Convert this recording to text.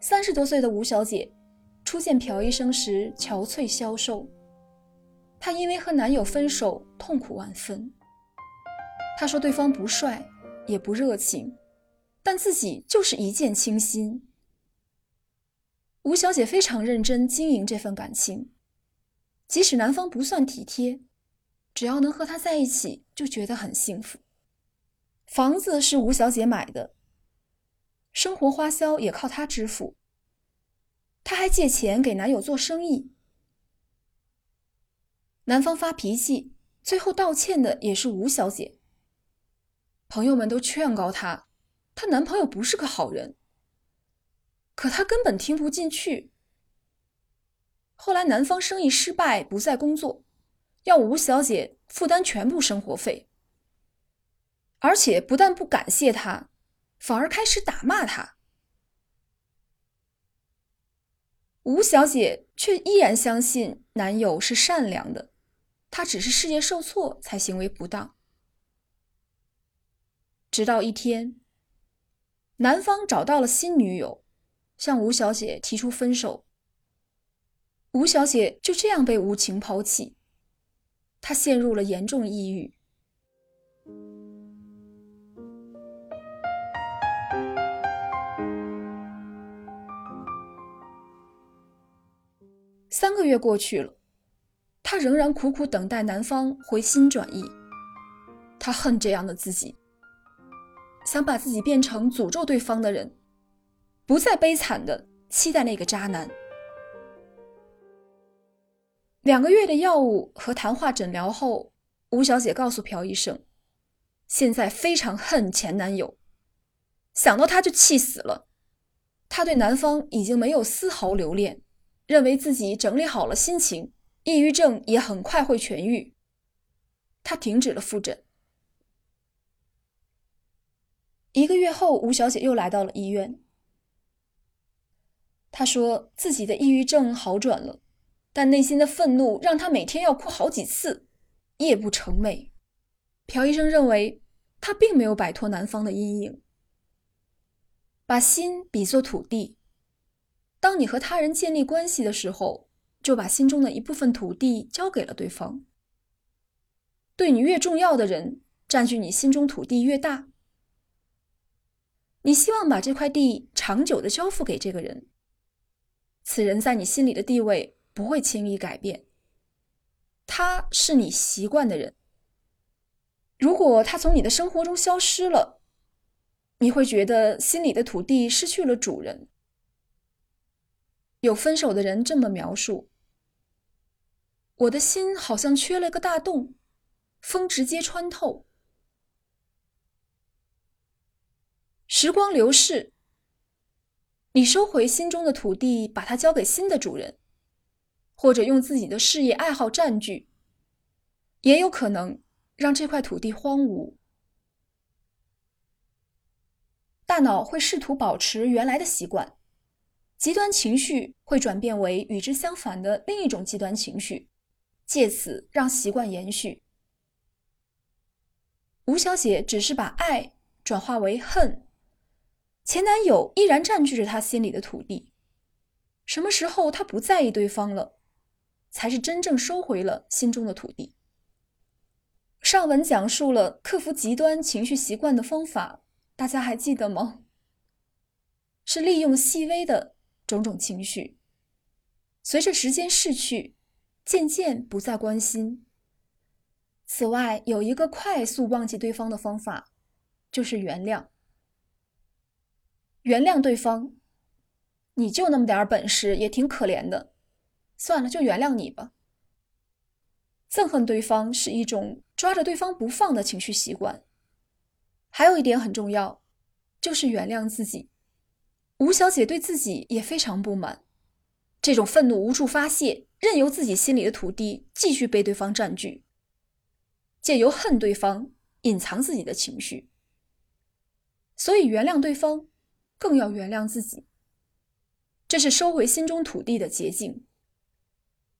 三十多岁的吴小姐初见朴医生时憔悴消瘦，她因为和男友分手痛苦万分。她说对方不帅也不热情，但自己就是一见倾心。吴小姐非常认真经营这份感情，即使男方不算体贴，只要能和她在一起就觉得很幸福。房子是吴小姐买的。生活花销也靠她支付，她还借钱给男友做生意。男方发脾气，最后道歉的也是吴小姐。朋友们都劝告她，她男朋友不是个好人，可她根本听不进去。后来男方生意失败，不再工作，要吴小姐负担全部生活费，而且不但不感谢她。反而开始打骂他，吴小姐却依然相信男友是善良的，他只是事业受挫才行为不当。直到一天，男方找到了新女友，向吴小姐提出分手，吴小姐就这样被无情抛弃，她陷入了严重抑郁。三个月过去了，她仍然苦苦等待男方回心转意。她恨这样的自己，想把自己变成诅咒对方的人，不再悲惨的期待那个渣男。两个月的药物和谈话诊疗后，吴小姐告诉朴医生，现在非常恨前男友，想到他就气死了。她对男方已经没有丝毫留恋。认为自己整理好了心情，抑郁症也很快会痊愈。他停止了复诊。一个月后，吴小姐又来到了医院。他说自己的抑郁症好转了，但内心的愤怒让他每天要哭好几次，夜不成寐。朴医生认为他并没有摆脱男方的阴影，把心比作土地。当你和他人建立关系的时候，就把心中的一部分土地交给了对方。对你越重要的人，占据你心中土地越大。你希望把这块地长久的交付给这个人，此人在你心里的地位不会轻易改变。他是你习惯的人。如果他从你的生活中消失了，你会觉得心里的土地失去了主人。有分手的人这么描述：“我的心好像缺了个大洞，风直接穿透。”时光流逝，你收回心中的土地，把它交给新的主人，或者用自己的事业爱好占据，也有可能让这块土地荒芜。大脑会试图保持原来的习惯。极端情绪会转变为与之相反的另一种极端情绪，借此让习惯延续。吴小姐只是把爱转化为恨，前男友依然占据着她心里的土地。什么时候她不在意对方了，才是真正收回了心中的土地。上文讲述了克服极端情绪习惯的方法，大家还记得吗？是利用细微的。种种情绪，随着时间逝去，渐渐不再关心。此外，有一个快速忘记对方的方法，就是原谅。原谅对方，你就那么点本事，也挺可怜的。算了，就原谅你吧。憎恨对方是一种抓着对方不放的情绪习惯。还有一点很重要，就是原谅自己。吴小姐对自己也非常不满，这种愤怒无处发泄，任由自己心里的土地继续被对方占据，借由恨对方隐藏自己的情绪。所以，原谅对方，更要原谅自己。这是收回心中土地的捷径。